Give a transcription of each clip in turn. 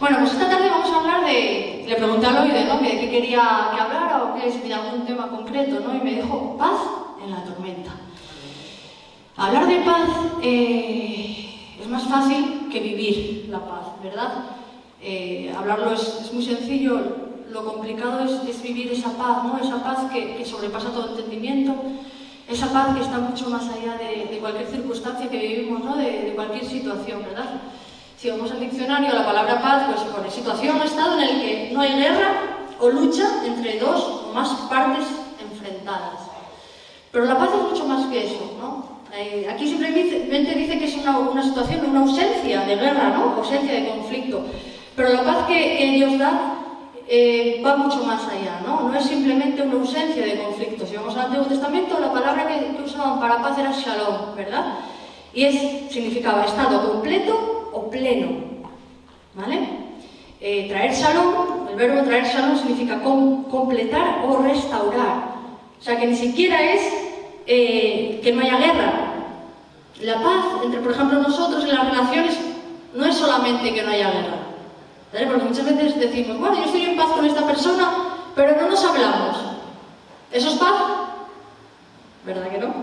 Bueno, pues esta tarde vamos a hablar de... Le pregunté a Loide, ¿no? De qué quería que hablara o que si algún tema concreto, ¿no? Y me dijo, paz en la tormenta. Hablar de paz eh, es más fácil que vivir la paz, ¿verdad? Eh, hablarlo es, es, muy sencillo, lo complicado es, es, vivir esa paz, ¿no? Esa paz que, que sobrepasa todo entendimiento, esa paz que está mucho más allá de, de cualquier circunstancia que vivimos, ¿no? de, de, cualquier situación, ¿verdad? Si vamos al diccionario, la palabra paz pues pone situación o estado en el que no hay guerra o lucha entre dos o más partes enfrentadas. Pero la paz es mucho más que eso, ¿no? Eh, aquí simplemente dice que es una, una, situación, una ausencia de guerra, ¿no? Ausencia de conflicto. Pero la paz que, que Dios da eh, va mucho más allá, ¿no? No es simplemente una ausencia de conflicto. Si vamos al Antiguo Testamento, la palabra que, usaban para paz era shalom, ¿verdad? Y es, significaba estado completo o pleno, ¿vale? Eh, traer shalom, el verbo traer shalom significa com completar o restaurar. O sea, que ni siquiera es eh, que no haya guerra. La paz entre, por ejemplo, nosotros en las relaciones no es solamente que no haya guerra. ¿vale? Porque muchas veces decimos, bueno, yo estoy en paz con esta persona, pero no nos hablamos. ¿Eso es paz? ¿Verdad que no?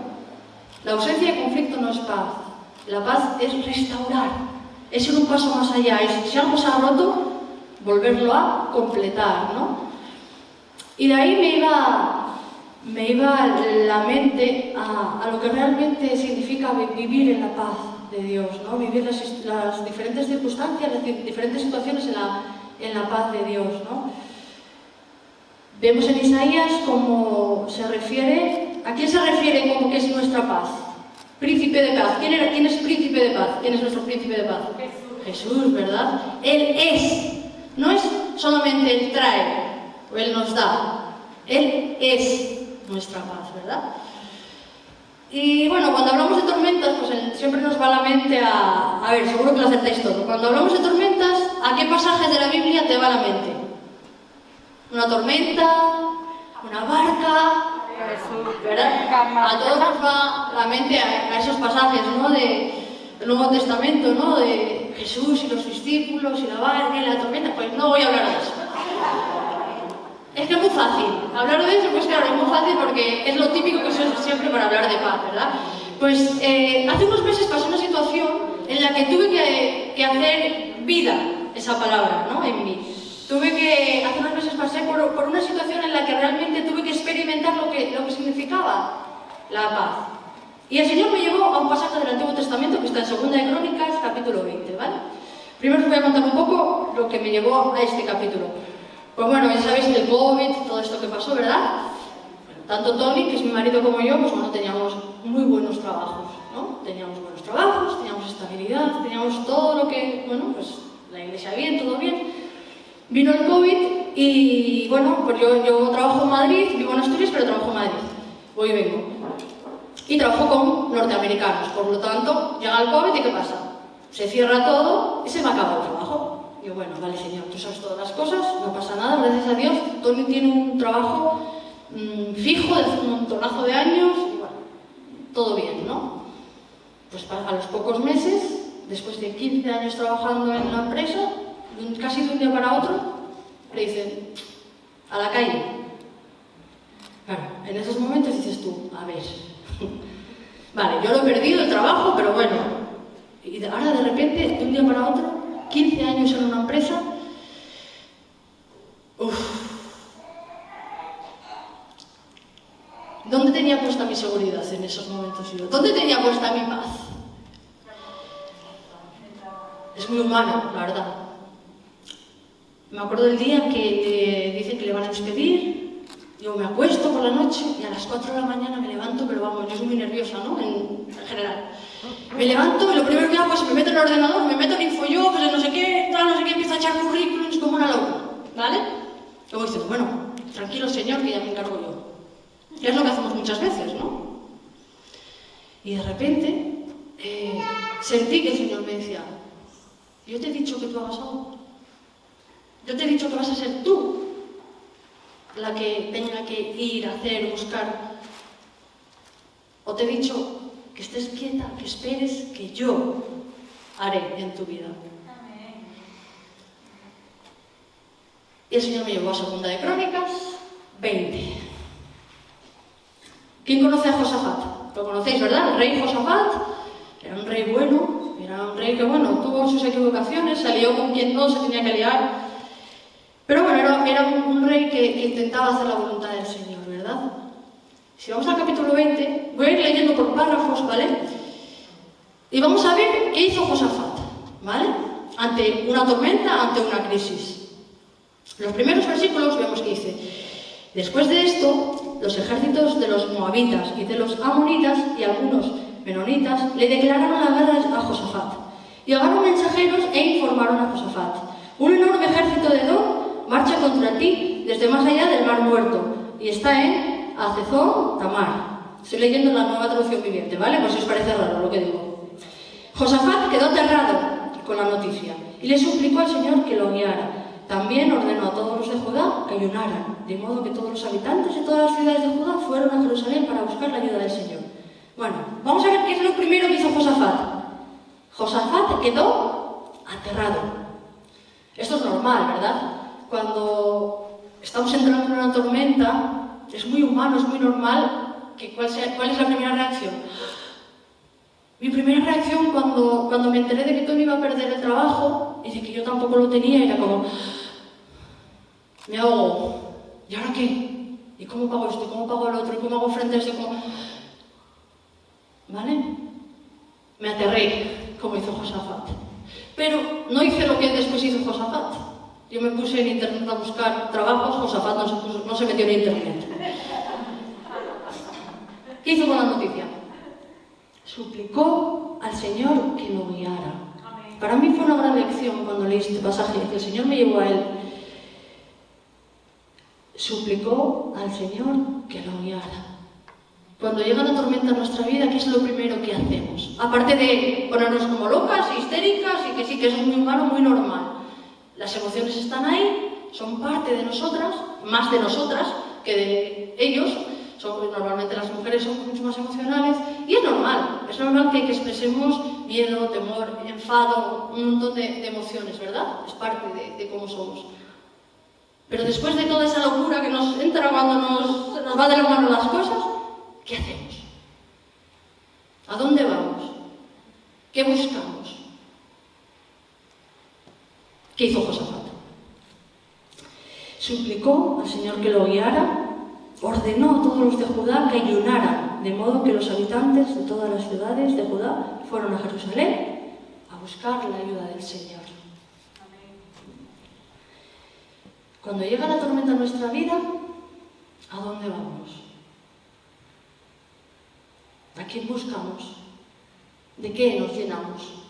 La ausencia de conflicto no es paz. La paz es restaurar, es un paso más allá, es si algo se ha roto, volverlo a completar, ¿no? Y de ahí me iba, me iba la mente a, a lo que realmente significa vivir en la paz de Dios, ¿no? Vivir las, las diferentes circunstancias, las diferentes situaciones en la, en la paz de Dios, ¿no? Vemos en Isaías cómo se refiere, ¿a quién se refiere como que es nuestra paz? Príncipe de paz. ¿Quién, era, ¿Quién es príncipe de paz? ¿Quién es nuestro príncipe de paz? Jesús. Jesús, ¿verdad? Él es. No es solamente Él trae o Él nos da. Él es nuestra paz, ¿verdad? Y bueno, cuando hablamos de tormentas, pues siempre nos va la mente a... A ver, seguro que lo acertáis todo. Cuando hablamos de tormentas, ¿a qué pasajes de la Biblia te va a la mente? Una tormenta, una barca, ¿verdad? A todos nos va la mente a, a esos pasajes, ¿no? De, del Nuevo Testamento, ¿no? De Jesús y los discípulos y la barca y la tormenta. Pues no voy a hablar de eso. Es que es muy fácil. Hablar de eso, pues claro, es muy fácil porque es lo típico que se usa siempre para hablar de paz, ¿verdad? Pues eh, hace unos meses pasó una situación en la que tuve que, que hacer vida esa palabra, ¿no? En mí. Tuve que, hace unos meses pasé por, por, una situación en la que realmente tuve que experimentar lo que, lo que significaba la paz. Y el Señor me llevó a un pasaje del Antiguo Testamento en Segunda de Crónicas, capítulo 20, ¿vale? Primero os voy a contar un poco lo que me llevó a este capítulo. Pues bueno, ya sabéis el COVID, todo esto que pasó, ¿verdad? Tanto Tony, que es mi marido, como yo, pues bueno, teníamos muy buenos trabajos, ¿no? Teníamos buenos trabajos, teníamos estabilidad, teníamos todo lo que, bueno, pues la iglesia bien, todo bien. Vino el COVID y, bueno, pues yo, yo trabajo en Madrid, vivo en Asturias, pero trabajo en Madrid. Voy y vengo. Y trabajo con norteamericanos, por lo tanto, llega el COVID y ¿qué pasa? Se cierra todo y se me acaba el trabajo. Y yo, bueno, vale, señor, tú sabes todas las cosas, no pasa nada, gracias a Dios. Tony tiene un trabajo mmm, fijo de un montonazo de años y bueno, todo bien, ¿no? Pues a los pocos meses, después de 15 años trabajando en la empresa, casi de un día para otro, le dicen, a la calle. Claro, en esos momentos dices tú, a ver, vale, yo lo he perdido el trabajo, pero bueno, y ahora de repente, de un día para otro, 15 años en una empresa, uff. ¿Dónde tenía puesta mi seguridad en esos momentos? ¿Dónde tenía puesta mi paz? Es muy humano, la verdad. Me acuerdo del día que le dicen que le van a despedir, yo me acuesto por la noche y a las 4 de la mañana me levanto, pero vamos, yo soy muy nerviosa, ¿no? En, en general. Me levanto y lo primero que hago es me meto en el ordenador, me meto en InfoJobs, en no sé qué, tal, no sé qué, empiezo a echar currículums como una loca, ¿vale? Luego dices, bueno, tranquilo señor, que ya me encargo yo. Que es lo que hacemos muchas veces, ¿no? Y de repente eh, sentí que el Señor me decía, yo te he dicho que tú hagas algo. Yo te he dicho que vas a ser tú la que tenga que ir, hacer, buscar. O te he dicho que estés quieta, que esperes que yo haré en tu vida. Y el Señor me llevó a Segunda de Crónicas 20. ¿Quién conoce a Josafat? Lo conocéis, ¿verdad? El rey Josafat era un rey bueno, era un rey que, bueno, tuvo sus equivocaciones, salió con quien no se tenía que liar. Pero bueno, era, un, rey que, intentaba hacer la voluntad del Señor, ¿verdad? Si vamos al capítulo 20, voy a ir leyendo por párrafos, ¿vale? Y vamos a ver qué hizo Josafat, ¿vale? Ante una tormenta, ante una crisis. Los primeros versículos vemos que dice, después de esto, los ejércitos de los moabitas y de los amonitas y algunos menonitas le declararon la guerra a Josafat. Llegaron mensajeros e informaron a Josafat. Un enorme ejército de Edom marcha contra ti desde más allá del mar muerto y está en Acezón Tamar. Estoy leyendo la nueva traducción viviente, ¿vale? Pues si os parece raro lo que digo. Josafat quedó aterrado con la noticia y le suplicó al Señor que lo guiara. También ordenó a todos los de Judá que ayunaran, de modo que todos los habitantes de todas las ciudades de Judá fueron a Jerusalén para buscar la ayuda del Señor. Bueno, vamos a ver qué es lo primero que hizo Josafat. Josafat quedó aterrado. Esto es normal, ¿verdad? Cuando estamos entrando en una tormenta, es muy humano, es muy normal que cuál, sea, cuál es la primera reacción. Mi primera reacción cuando, cuando me enteré de que Tony iba a perder el trabajo y de que yo tampoco lo tenía era como, me hago, ¿y ahora qué? ¿Y cómo pago esto? ¿Y cómo pago el otro? ¿Y cómo hago frente a esto? ¿Cómo... ¿Vale? Me aterré, como hizo Josafat. Pero no hice lo que después hizo Josafat. Yo me puse en internet a buscar trabajos, Josafat no se, no se metió en internet. ¿Qué hizo con la noticia? Suplicó al Señor que lo guiara. Para mí fue una gran lección cuando leí este pasaje, que el Señor me llevó a él. Suplicó al Señor que lo guiara. Cuando llega la tormenta en nuestra vida, ¿qué es lo primero que hacemos? Aparte de ponernos como locas, histéricas y que sí, que eso es muy humano, muy normal. Las emociones están ahí, son parte de nosotras, más de nosotras que de ellos. Son, normalmente las mujeres son mucho más emocionales y es normal, es normal que, expresemos miedo, temor, enfado, un montón de, emociones, ¿verdad? Es parte de, de, cómo somos. Pero después de toda esa locura que nos entra cuando nos, nos va de la mano las cosas, ¿Qué hacemos? ¿A dónde vamos? ¿Qué buscamos? ¿Qué hizo Josafat? Suplicó al Señor que lo guiara, ordenó a todos los de Judá que ayunaran, de modo que los habitantes de todas las ciudades de Judá fueron a Jerusalén a buscar la ayuda del Señor. Cuando llega la tormenta a nuestra vida, ¿a dónde vamos? ¿A quién buscamos? ¿De qué nos llenamos?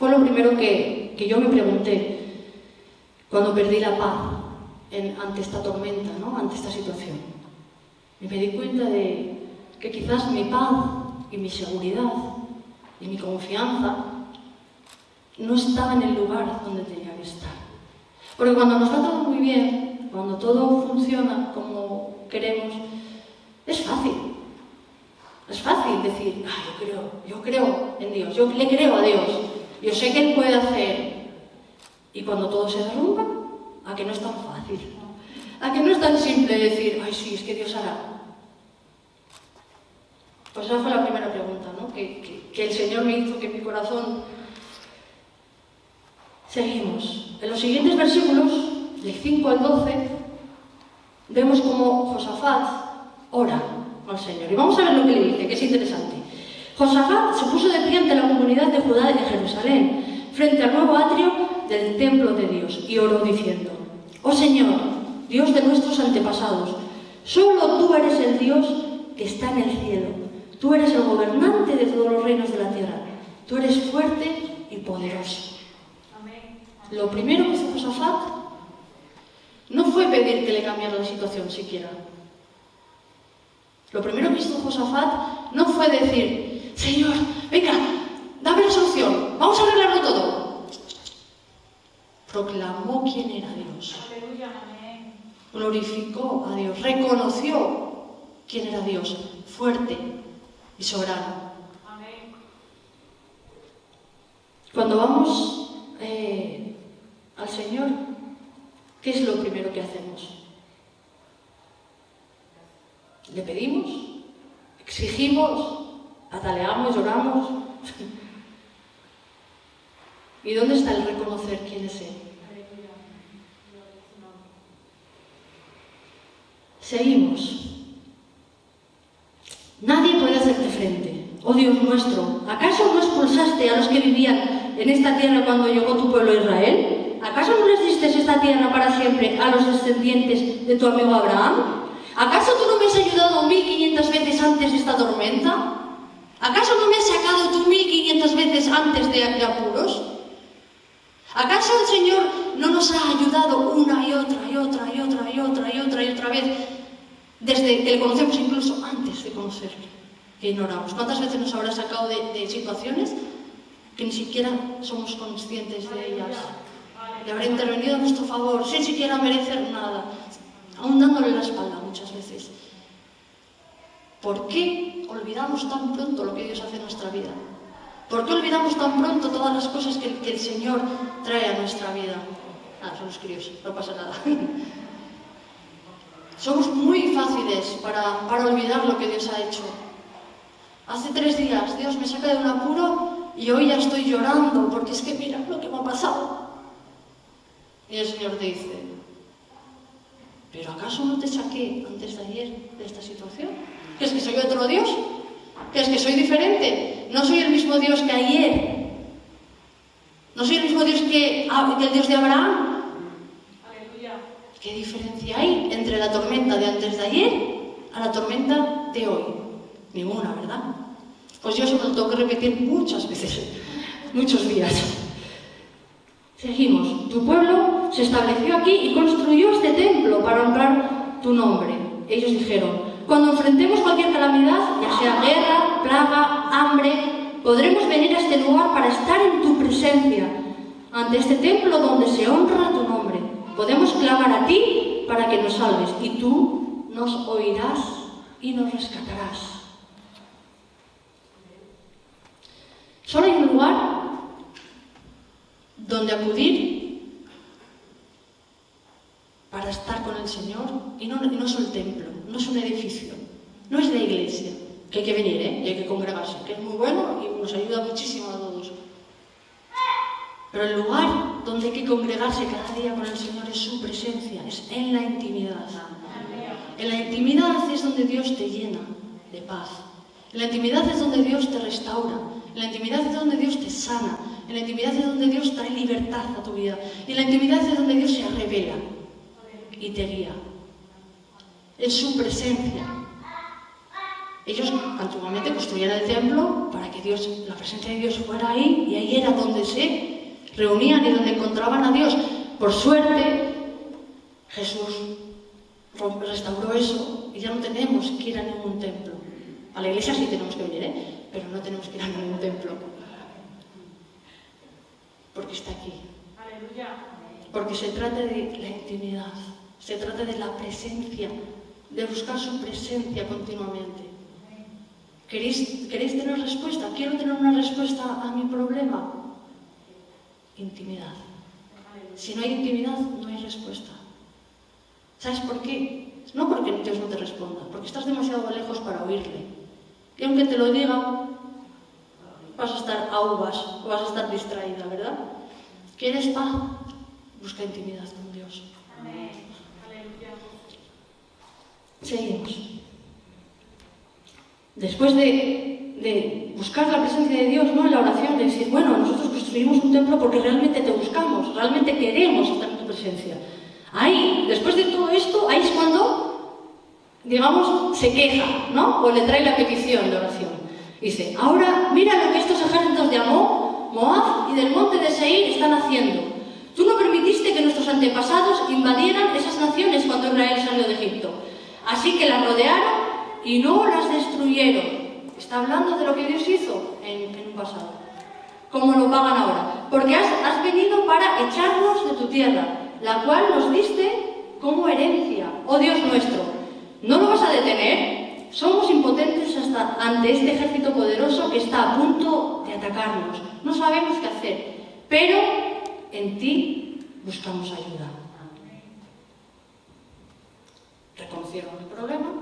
Fue lo primero que, yo me pregunté cuando perdí la paz ante esta tormenta, ¿no? ante esta situación. Y me di cuenta de que quizás mi paz y mi seguridad y mi confianza no estaba en el lugar donde tenía que estar. Porque cuando nos va todo muy bien, cuando todo funciona como queremos, es fácil. Es fácil decir, ah, yo creo, yo creo en Dios, yo le creo a Dios, yo sé que Él puede hacer. Y cuando todo se derrumba, a que no es tan fácil, a que no es tan simple decir, ay, sí, es que Dios hará. Pues esa fue la primera pregunta, ¿no? Que, que el Señor me hizo que mi corazón. Seguimos. En los siguientes versículos, del 5 al 12, vemos como Josafat ora al Señor. Y vamos a ver lo que le dice, que es interesante. Josafat se puso de pie ante la comunidad de Judá y de Jerusalén, frente al nuevo atrio del templo de Dios, y oró diciendo, Oh Señor, Dios de nuestros antepasados, solo tú eres el Dios que está en el cielo. Tú eres el gobernante de todos los reinos de la tierra. Tú eres fuerte y poderoso. Lo primero que hizo Josafat no fue pedir que le cambiara la situación siquiera. Lo primero que hizo Josafat no fue decir, Señor, venga, dame la solución, vamos a arreglarlo todo. Proclamó quién era Dios. Glorificó a Dios, reconoció quién era Dios, fuerte y soberano. Cuando vamos eh, al Señor, ¿qué es lo primero que hacemos? Le pedimos, exigimos, pataleamos, lloramos. ¿Y dónde está el reconocer quién es Él? Seguimos. Nadie puede hacerte frente. Oh Dios nuestro, ¿acaso no expulsaste a los que vivían en esta tierra cuando llegó tu pueblo Israel? ¿Acaso no les diste esta tierra para siempre a los descendientes de tu amigo Abraham? ¿Acaso tú no me has ayudado 1500 veces antes de esta tormenta? ¿Acaso no me has sacado tú 1500 veces antes de, de apuros? ¿Acaso el Señor no nos ha ayudado una y otra y otra y otra y otra y otra y otra vez desde que le conocemos incluso antes de conocerle, que ignoramos? ¿Cuántas veces nos habrá sacado de, de situaciones que ni siquiera somos conscientes de ellas? Y habrá intervenido a nuestro favor sin siquiera merecer nada aún dándole la espalda muchas veces. ¿Por qué olvidamos tan pronto lo que Dios hace en nuestra vida? ¿Por qué olvidamos tan pronto todas las cosas que, el Señor trae a nuestra vida? Ah, son los críos, no pasa nada. Somos muy fáciles para, para olvidar lo que Dios ha hecho. Hace tres días Dios me saca de un apuro y hoy ya estoy llorando porque es que mira lo que me ha pasado. Y el Señor te dice, ¿Pero acaso no te saqué antes de ayer de esta situación? ¿Crees que soy otro Dios? ¿Crees que soy diferente? No soy el mismo Dios que ayer. No soy el mismo Dios que, ah, el Dios de Abraham. Aleluya. ¿Qué diferencia hay entre la tormenta de antes de ayer a la tormenta de hoy? Ninguna, ¿verdad? Pues yo eso me lo tengo que repetir muchas veces, muchos días. Seguimos. Tu pueblo se estableció aquí y construyó este templo para honrar tu nombre. Ellos dijeron, cuando enfrentemos cualquier calamidad, ya sea guerra, plaga, hambre, podremos venir a este lugar para estar en tu presencia, ante este templo donde se honra tu nombre. Podemos clamar a ti para que nos salves y tú nos oirás y nos rescatarás. Solo hay un lugar donde acudir para estar con el Señor y no, no es el templo, no es un edificio, no es la iglesia, hay que venir ¿eh? y hay que congregarse, que es muy bueno y nos ayuda muchísimo a todos. Pero el lugar donde hay que congregarse cada día con el Señor es su presencia, es en la intimidad. En la intimidad es donde Dios te llena de paz. En la intimidad es donde Dios te restaura. En la intimidad es donde Dios te sana. En la intimidad es donde Dios trae libertad a tu vida. Y en la intimidad es donde Dios se revela y te guía. En su presencia. Ellos antiguamente construían el templo para que Dios, la presencia de Dios fuera ahí y ahí era donde se reunían y donde encontraban a Dios. Por suerte, Jesús restauró eso y ya no tenemos que ir a ningún templo. A la iglesia sí tenemos que venir, ¿eh? pero no tenemos que ir a ningún templo porque está aquí. Porque se trata de la intimidad, se trata de la presencia, de buscar su presencia continuamente. ¿Queréis, ¿Queréis tener respuesta? ¿Quiero tener una respuesta a mi problema? Intimidad. Si no hay intimidad, no hay respuesta. ¿Sabes por qué? No porque Dios no te responda, porque estás demasiado lejos para oírle. Y aunque te lo diga, vas a estar a uvas o vas a estar distraída, ¿verdad? ¿Quieres paz? Busca intimidad con Dios. Amén. Seguimos. Después de, buscar la presencia de Dios, ¿no? En la oración, de decir, bueno, nosotros construimos un templo porque realmente te buscamos, realmente queremos estar en tu presencia. Ahí, después de todo esto, ahí es cuando, digamos, se queja, ¿no? O le trae la petición de oración. Dice, ahora mira lo que estos ejércitos de Amón, Moab y del monte de Seir están haciendo. Tú no permitiste que nuestros antepasados invadieran esas naciones cuando Israel salió de Egipto. Así que las rodearon y no las destruyeron. Está hablando de lo que Dios hizo en, un pasado. Como lo pagan ahora. Porque has, venido para echarnos de tu tierra, la cual nos diste como herencia, oh Dios nuestro. ¿No lo vas a detener? Somos impotentes ante este ejército poderoso que está a punto de atacarnos. No sabemos qué hacer, pero en ti buscamos ayuda. reconocieron el problema,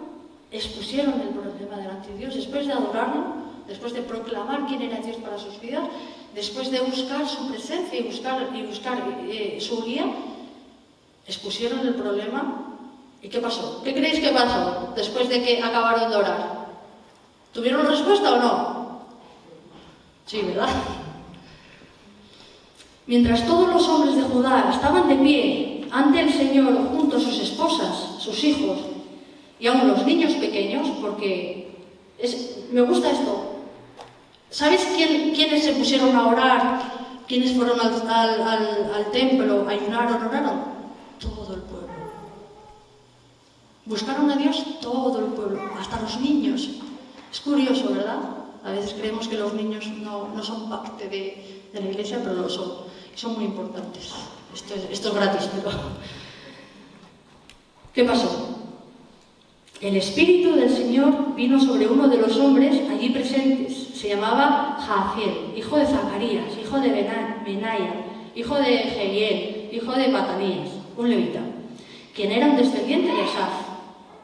expusieron el problema delante de Dios, después de adorarlo, después de proclamar quién era Dios para sus vidas, después de buscar su presencia y buscar, y buscar eh, su guía, expusieron el problema. ¿Y qué pasó? ¿Qué creéis que pasó después de que acabaron de orar? ¿Tuvieron respuesta o no? Sí, ¿verdad? Mientras todos los hombres de Judá estaban de pie ante el Señor junto a sus esposas, sus hijos y aún los niños pequeños, porque me gusta esto. ¿Sabes quién, quiénes se pusieron a orar? ¿Quiénes fueron al, templo, ayunaron, oraron? Todo el pueblo. Buscaron a Dios todo el pueblo, hasta los niños. Es curioso, ¿verdad? A veces creemos que los niños no, no son parte de, de, la iglesia, pero lo son. Son muy importantes. Esto es, esto es gratis, pero... ¿Qué pasó? El Espíritu del Señor vino sobre uno de los hombres allí presentes. Se llamaba Jaciel, hijo de Zacarías, hijo de Benaya, hijo de Jehiel, hijo de Matanías, un levita, quien era un descendiente de Asaf.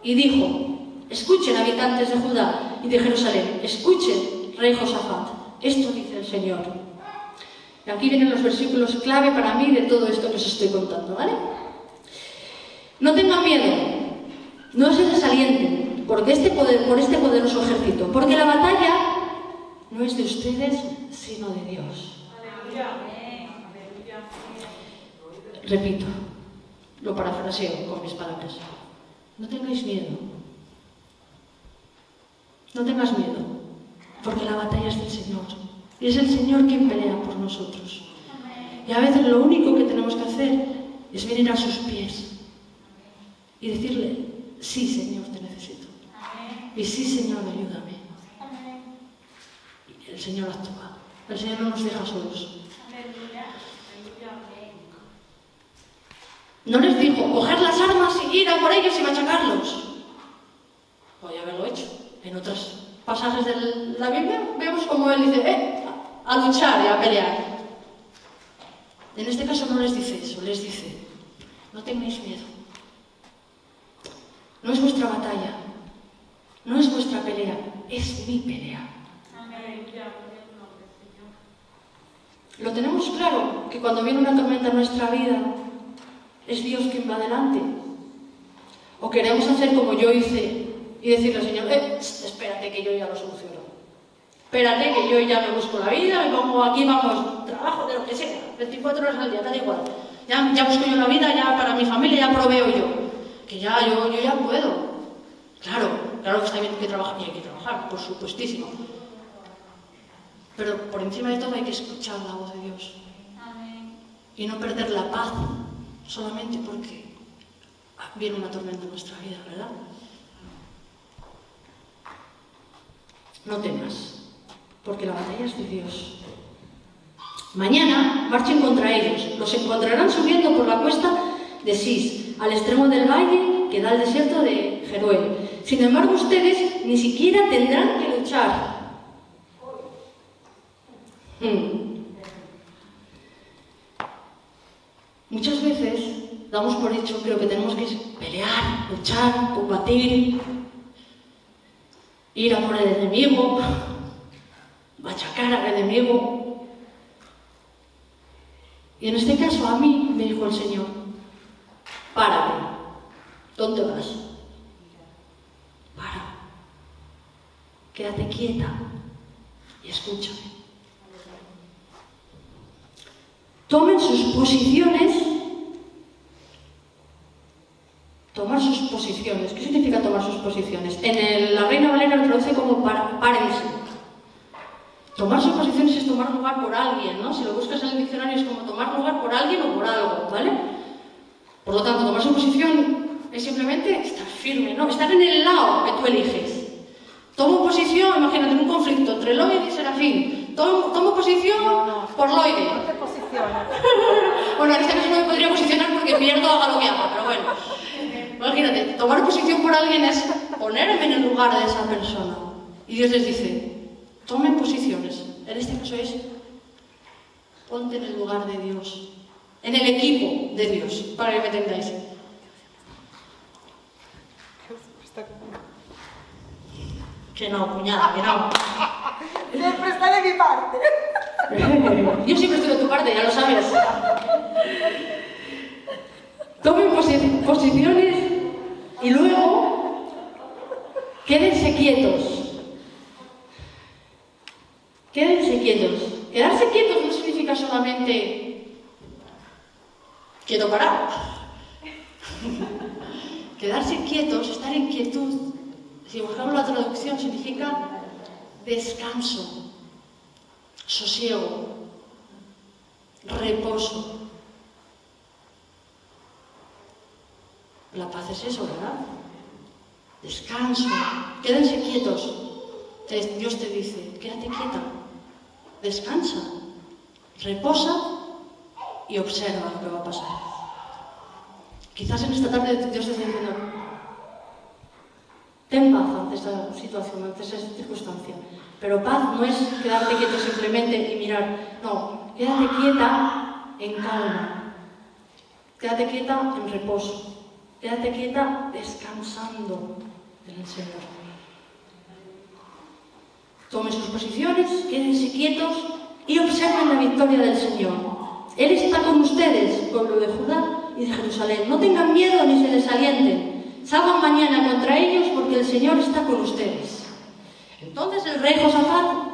Y dijo, escuchen habitantes de Judá y de Jerusalén, escuchen, rey Josafat, esto dice el Señor. Y aquí vienen los versículos clave para mí de todo esto que os estoy contando, ¿vale? No tengan miedo, no se desalienten porque este por este poderoso ejército, porque la batalla no es de ustedes, sino de Dios. Repito, lo parafraseo con mis palabras. No tengáis miedo. No tengas miedo, porque la batalla es del Señor. Y es el Señor quien pelea por nosotros. Y a veces lo único que tenemos que hacer es venir a sus pies y decirle, sí Señor, te necesito. Y sí Señor, ayúdame. Y el Señor actúa. El Señor no nos deja solos. No les dijo, coger las armas y ir a por ellos y machacarlos. Podría haberlo hecho. En otros pasajes de la Biblia vemos como él dice, eh, a luchar y a pelear. En este caso no les dice eso, les dice, no tengáis miedo. No es vuestra batalla, no es vuestra pelea, es mi pelea. Lo tenemos claro, que cuando viene una tormenta en nuestra vida, es Dios quien va adelante. O queremos hacer como yo hice y decirle al Señor, eh, espérate que yo ya lo soluciono. Espérate que yo ya me busco la vida, me pongo aquí, vamos, trabajo de lo que sea, 24 horas al día, da igual. Ya, ya busco yo la vida, ya para mi familia, ya proveo yo que ya, yo, yo ya puedo. Claro, claro que está bien que trabajar y hay que trabajar, por supuestísimo. Pero por encima de todo hay que escuchar la voz de Dios. Y no perder la paz solamente porque viene una tormenta en nuestra vida, ¿verdad? No temas, porque la batalla es de Dios. Mañana marchen contra ellos. Los encontrarán subiendo por la cuesta de Sis al extremo del valle que da al desierto de Jeruel. Sin embargo, ustedes ni siquiera tendrán que luchar. Hmm. Muchas veces damos por hecho que lo que tenemos que es pelear, luchar, combatir, ir a por el enemigo, machacar al enemigo. Y en este caso a mí me dijo el Señor. ¿Dónde vas? Para. Quédate quieta y escúchame. Tomen sus posiciones. Tomar sus posiciones. ¿Qué significa tomar sus posiciones? En la Reina Valera lo traduce como párense. Tomar sus posiciones es tomar lugar por alguien, ¿no? Si lo buscas en el diccionario es como tomar lugar por alguien o por algo, ¿vale? Por lo tanto, tomar su posición es simplemente estar firme, ¿no? Estar en el lado que tú eliges. Tomo posición, imagínate, en un conflicto entre Loide y Serafín. Tomo, tomo posición por Loide. No te posicionas. bueno, en este caso no me podría posicionar porque pierdo a lo que hago, pero bueno. Imagínate, tomar posición por alguien es ponerme en el lugar de esa persona. Y Dios les dice, tomen posiciones. En este caso es, ponte en el lugar de Dios en el equipo de Dios, para que me entendáis. Que no, cuñada, que no. Siempre está de mi parte. Yo siempre estoy de tu parte, ya lo sabes. Tomen posi- posiciones y luego quédense quietos. Quédense quietos. Quedarse quietos no significa solamente quieto parado. Quedarse quietos, estar en quietud, si buscamos la traducción, significa descanso, sosiego, reposo. La paz es eso, ¿verdad? Descanso. Quédense quietos. Dios te dice, quédate quieta. Descansa. Reposa y observa lo que va a pasar. Quizás en esta tarde Dios te está diciendo, ten paz ante esta situación, ante esa circunstancia. Pero paz no es quedarte quieto simplemente y mirar. No, quédate quieta en calma. Quédate quieta en reposo. Quédate quieta descansando en el Señor. Tomen sus posiciones, quédense quietos y observen la victoria del Señor. Él está con ustedes, pueblo de Judá y de Jerusalén. No tengan miedo ni se desalienten. Salgan mañana contra ellos porque el Señor está con ustedes. Entonces el rey Josafat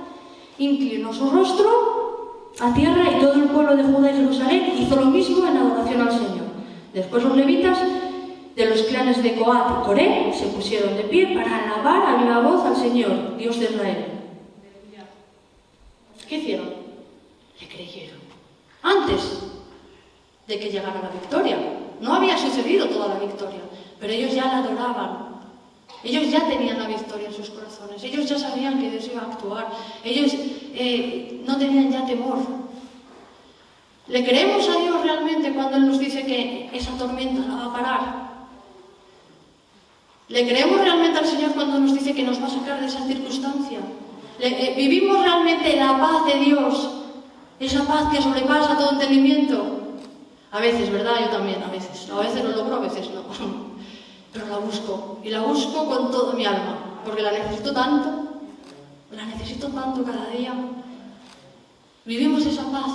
inclinó su rostro a tierra y todo el pueblo de Judá y Jerusalén hizo lo mismo en adoración al Señor. Después los levitas de los clanes de Coat y Coré se pusieron de pie para alabar a viva voz al Señor, Dios de Israel. ¿Qué hicieron? Le creyeron. Antes de que llegara la victoria. No había sucedido toda la victoria, pero ellos ya la adoraban. Ellos ya tenían la victoria en sus corazones. Ellos ya sabían que Dios iba a actuar. Ellos eh, no tenían ya temor. ¿Le creemos a Dios realmente cuando Él nos dice que esa tormenta la va a parar? ¿Le creemos realmente al Señor cuando nos dice que nos va a sacar de esa circunstancia? Eh, ¿Vivimos realmente la paz de Dios? Esa paz que sobrepasa todo entendimiento. A veces, ¿verdad? Yo también, a veces. A veces lo logro, a veces no. Pero la busco. Y la busco con toda mi alma. Porque la necesito tanto. La necesito tanto cada día. Vivimos esa paz.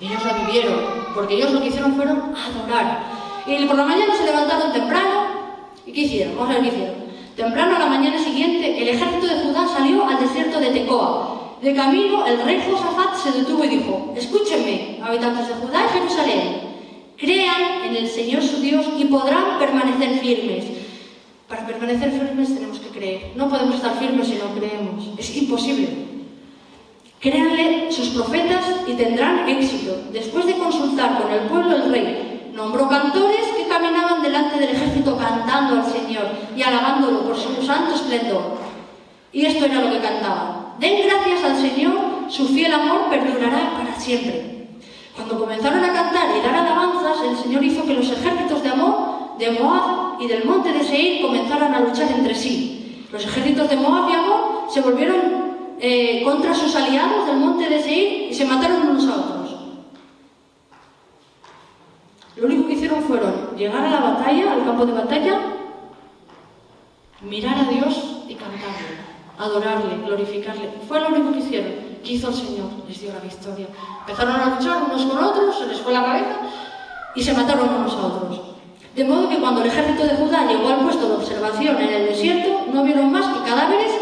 Ellos la vivieron, porque ellos lo que hicieron fueron adorar. Y por la mañana se levantaron temprano. ¿Y qué hicieron? Vamos a ver qué hicieron. Temprano a la mañana siguiente, el ejército de Judá salió al desierto de Tecoa. De camino, el rey Josafat se detuvo y dijo: Escúchenme, habitantes de Judá y Jerusalén. Crean en el Señor su Dios y podrán permanecer firmes. Para permanecer firmes tenemos que creer. No podemos estar firmes si no creemos. Es imposible. Créanle sus profetas y tendrán éxito. Después de consultar con el pueblo, el rey nombró cantores que caminaban delante del ejército cantando al Señor y alabándolo por su santo esplendor. Y esto era lo que cantaban. Den gracias al Señor, su fiel amor perdurará para siempre. Cuando comenzaron a cantar y dar alabanzas, el Señor hizo que los ejércitos de Amor, de Moab y del monte de Seir comenzaran a luchar entre sí. Los ejércitos de Moab y Amor se volvieron eh, contra sus aliados del monte de Seir y se mataron unos a otros. Lo único que hicieron fueron llegar a la batalla, al campo de batalla, mirar a Dios y cantarle, adorarle, glorificarle. Fue lo único que hicieron. ¿Qué hizo el Señor? Les dio la victoria. Empezaron a luchar unos con otros, se les fue la cabeza y se mataron unos a otros. De modo que cuando el ejército de Judá llegó al puesto de observación en el desierto, no vieron más que cadáveres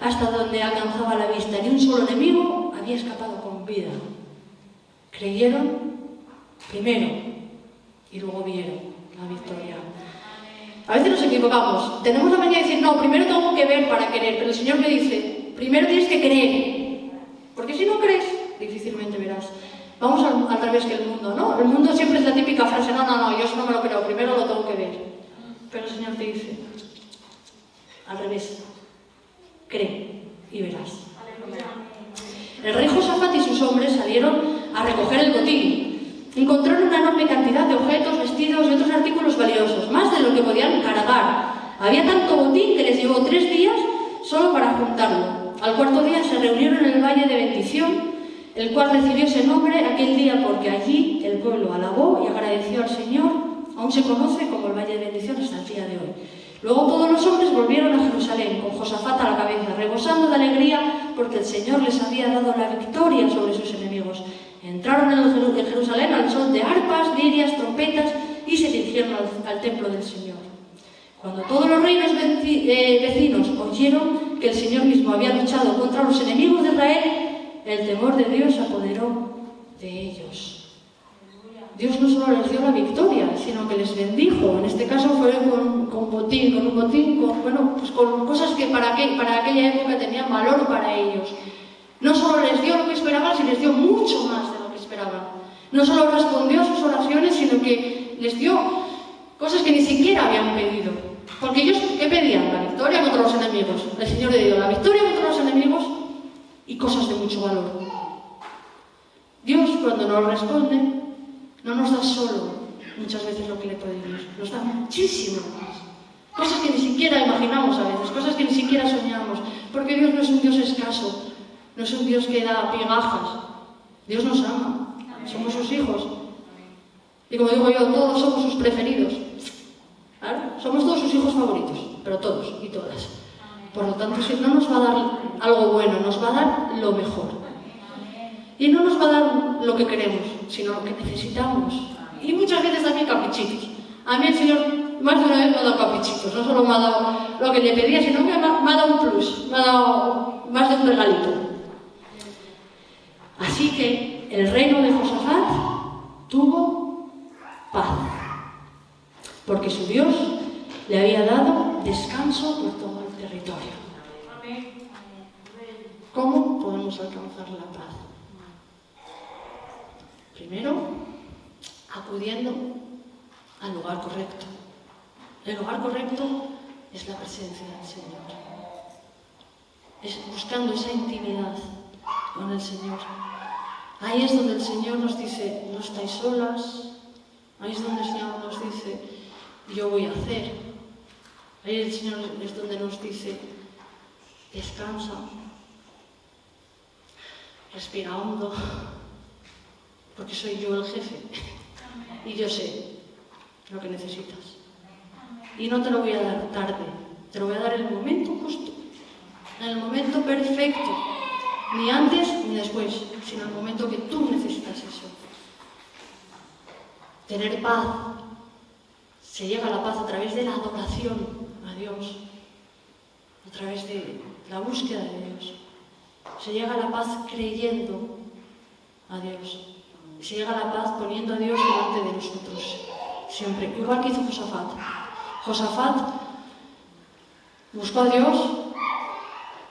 hasta donde alcanzaba la vista. Ni un solo enemigo había escapado con vida. Creyeron primero y luego vieron la victoria. A veces nos equivocamos. Tenemos la manía de decir, no, primero tengo que ver para querer, pero el Señor me dice, primero tienes que creer. Porque si no crees, difícilmente verás. Vamos al, revés que el mundo, ¿no? El mundo siempre es la típica frase, no, no, no, yo eso no me lo creo, primero lo tengo que ver. Pero el Señor te dice, al revés, cree y verás. El rey Josafat y sus hombres salieron a recoger el botín. Encontraron una enorme cantidad de objetos, vestidos y otros artículos valiosos, más de lo que podían cargar. Había tanto botín que les llevó tres días solo para juntarlo. Al cuarto día se reunieron en el Valle de Bendición, el cual recibió ese nombre aquel día porque allí el pueblo alabó y agradeció al Señor. Aún se conoce como el Valle de Bendición hasta el día de hoy. Luego todos los hombres volvieron a Jerusalén, con Josafat a la cabeza, rebosando de alegría porque el Señor les había dado la victoria sobre sus enemigos. Entraron en Jerusalén al son de arpas, lirias, trompetas y se dirigieron al, templo del Señor. Cuando todos los reinos eh, vecinos oyeron que el Señor mismo había luchado contra los enemigos de Israel, el temor de Dios se apoderó de ellos. Dios no solo les dio la victoria, sino que les bendijo. En este caso fue con, con botín, con un botín, con, bueno, pues con cosas que para, para aquella época tenían valor para ellos. No solo les dio lo que esperaban, sino les dio mucho más de lo que esperaban. No solo respondió a sus oraciones, sino que les dio cosas que ni siquiera habían pedido. Porque ellos, ¿qué pedían? La victoria contra los enemigos. El Señor le dio la victoria contra los enemigos y cosas de mucho valor. Dios, cuando nos responde, no nos da solo muchas veces lo que le pedimos, nos da muchísimo más. Cosas que ni siquiera imaginamos a veces, cosas que ni siquiera soñamos, porque Dios no es un Dios escaso, no es un Dios que da pigajas. Dios nos ama, somos sus hijos. Y como digo yo, todos somos sus preferidos. Somos todos sus hijos favoritos, pero todos y todas. Por lo tanto, no nos va a dar algo bueno, nos va a dar lo mejor. Y no nos va a dar lo que queremos, sino lo que necesitamos. Y muchas veces también caprichitos. A mí el Señor más de una vez me ha dado caprichitos. No solo me ha dado lo que le pedía, sino que me ha, dado un plus, me ha dado más de un regalito. Así que el reino de Josafat tuvo paz, porque su Dios le había dado descanso por todo el territorio. ¿Cómo podemos alcanzar la paz? Primero, acudiendo al lugar correcto. El lugar correcto es la presencia del Señor. Es buscando esa intimidad con el Señor. Ahí es donde el Señor nos dice, no estáis solas. Ahí es donde el Señor nos dice, yo voy a hacer. Ahí el Señor es donde nos dice, descansa, respira hondo porque soy yo el jefe y yo sé lo que necesitas. Y no te lo voy a dar tarde, te lo voy a dar en el momento justo, en el momento perfecto, ni antes ni después, sino en el momento que tú necesitas eso. Tener paz, se llega a la paz a través de la adoración a Dios, a través de la búsqueda de Dios. Se llega a la paz creyendo a Dios se llega a la paz poniendo a Dios delante de nosotros. Siempre. Igual que hizo Josafat. Josafat buscó a Dios,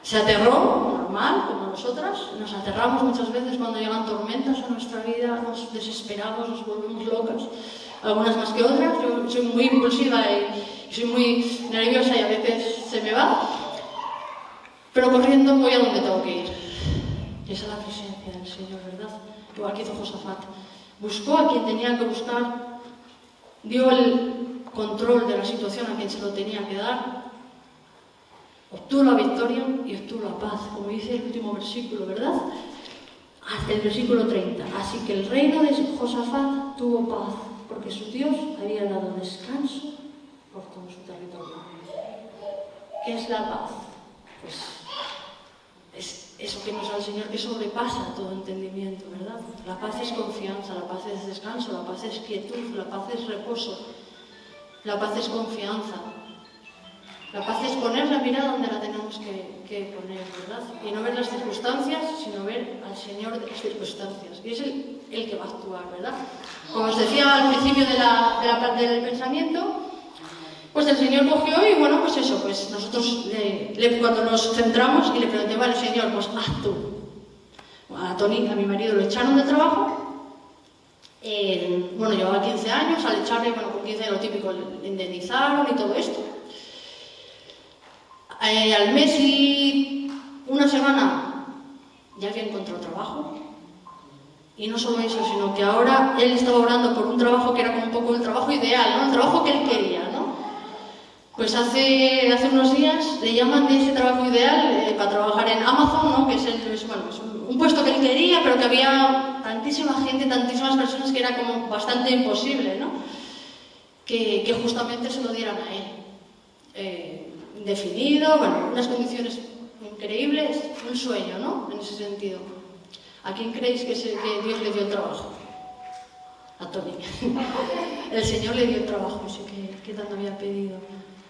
se aterró, normal, como nosotras. Nos aterramos muchas veces cuando llegan tormentas a nuestra vida, nos desesperamos, nos volvemos locas. Algunas más que otras. Yo soy muy impulsiva y soy muy nerviosa y a veces se me va. Pero corriendo voy a donde tengo que ir. esa es la presencia del Señor, ¿verdad? igual que hizo Josafat. Buscó a quien tenía que buscar, dio el control de la situación a quien se lo tenía que dar, obtuvo la victoria y obtuvo la paz, como dice el último versículo, ¿verdad? Hasta el versículo 30. Así que el reino de Josafat tuvo paz, porque su Dios había dado descanso por todo su territorio. ¿Qué es la paz? Pues es eso que nos da el Señor que sobrepasa todo entendimiento, ¿verdad? La paz es confianza, la paz es descanso, la paz es quietud, la paz es reposo, la paz es confianza. La paz es poner la mirada donde la tenemos que, poner, ¿verdad? Y no ver las circunstancias, sino ver al Señor de las circunstancias. Y es el, que va a actuar, ¿verdad? Como os decía al principio de la, de la, del pensamiento, pues el Señor cogió y bueno, pues eso, pues nosotros cuando nos centramos y le pregunté, vale, Señor, pues haz a Tony, a mi marido, lo echaron de trabajo. bueno, llevaba 15 años, al echarle, bueno, con 15 lo típico, le indemnizaron y todo esto. Eh, al mes y una semana ya había encontrado trabajo. Y no solo eso, sino que ahora él estaba orando por un trabajo que era como un poco el trabajo ideal, ¿no? El trabajo que él quería, ¿no? Pues hace, hace unos días le llaman de ese trabajo ideal eh, para trabajar en Amazon, ¿no? que es, el, bueno, un, puesto que él quería, pero que había tantísima gente, tantísimas personas que era como bastante imposible, ¿no? que, que justamente se lo dieran a él. eh, bueno, unas condiciones increíbles, un sueño, ¿no? En ese sentido. ¿A quién creéis que, que Dios le dio trabajo? A Tony. el Señor le dio trabajo, no sé qué, tanto había pedido.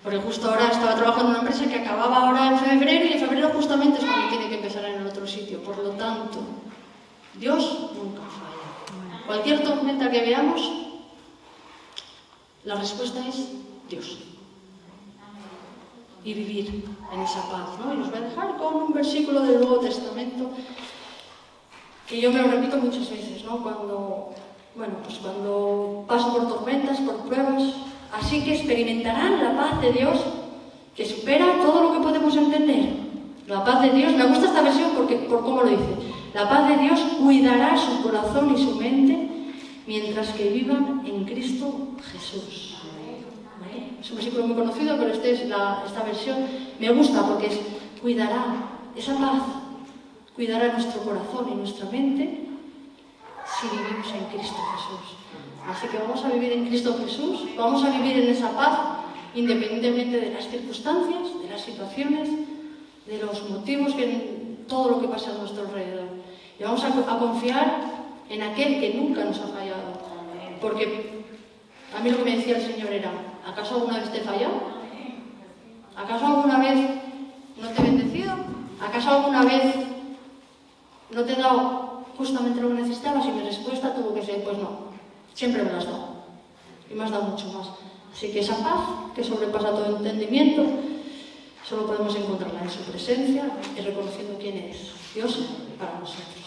Porque justo ahora estaba trabajando en una empresa que acababa ahora en febrero y en febrero justamente es cuando tiene que empezar en el otro sitio. Por lo tanto, Dios nunca falla. Cualquier tormenta que veamos, la respuesta es Dios y vivir en esa paz. ¿no? Y os voy a dejar con un versículo del Nuevo Testamento que yo me lo repito muchas veces, ¿no? cuando, bueno, pues cuando paso por tormentas, por pruebas. Así que experimentarán la paz de Dios que supera todo lo que podemos entender. La paz de Dios, me gusta esta versión porque, por cómo lo dice, la paz de Dios cuidará su corazón y su mente mientras que vivan en Cristo Jesús. Es un versículo muy conocido, pero este es esta versión me gusta porque es cuidará esa paz, cuidará nuestro corazón y nuestra mente si vivimos en Cristo Jesús. Así que vamos a vivir en Cristo Jesús, vamos a vivir en esa paz independientemente de las circunstancias, de las situaciones, de los motivos, que todo lo que pasa a nuestro alrededor. Y vamos a, a confiar en aquel que nunca nos ha fallado. Porque a mí lo que me decía el Señor era, ¿acaso alguna vez te he fallado? ¿Acaso alguna vez no te he bendecido? ¿Acaso alguna vez no te he dado justamente lo que necesitabas? Y mi respuesta tuvo que ser, pues no, siempre me lo has dado. Y me has dado mucho más. Así que esa paz que sobrepasa todo entendimiento, solo podemos encontrarla en su presencia y reconociendo quién es Dios para nosotros.